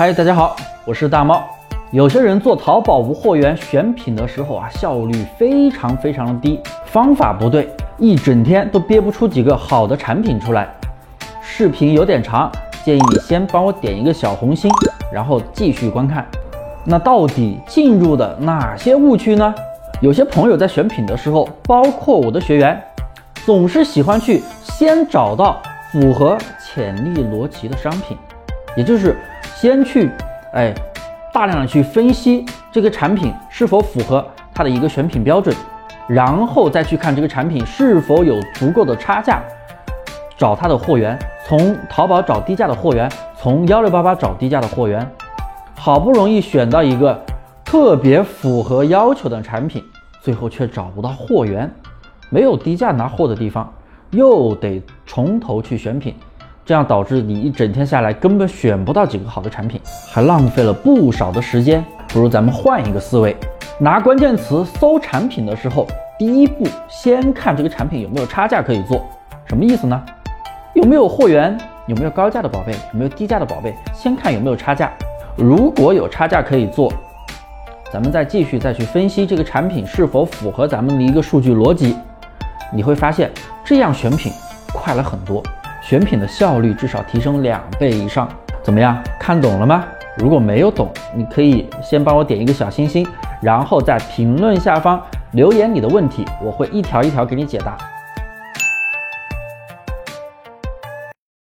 嗨，大家好，我是大猫。有些人做淘宝无货源选品的时候啊，效率非常非常的低，方法不对，一整天都憋不出几个好的产品出来。视频有点长，建议你先帮我点一个小红心，然后继续观看。那到底进入的哪些误区呢？有些朋友在选品的时候，包括我的学员，总是喜欢去先找到符合潜力逻辑的商品，也就是先去哎大量的去分析这个产品是否符合它的一个选品标准，然后再去看这个产品是否有足够的差价，找它的货源，从淘宝找低价的货源，从幺六八八找低价的货源，好不容易选到一个。特别符合要求的产品，最后却找不到货源，没有低价拿货的地方，又得从头去选品，这样导致你一整天下来根本选不到几个好的产品，还浪费了不少的时间。不如咱们换一个思维，拿关键词搜产品的时候，第一步先看这个产品有没有差价可以做，什么意思呢？有没有货源？有没有高价的宝贝？有没有低价的宝贝？先看有没有差价，如果有差价可以做。咱们再继续再去分析这个产品是否符合咱们的一个数据逻辑，你会发现这样选品快了很多，选品的效率至少提升两倍以上。怎么样，看懂了吗？如果没有懂，你可以先帮我点一个小心心，然后在评论下方留言你的问题，我会一条一条给你解答。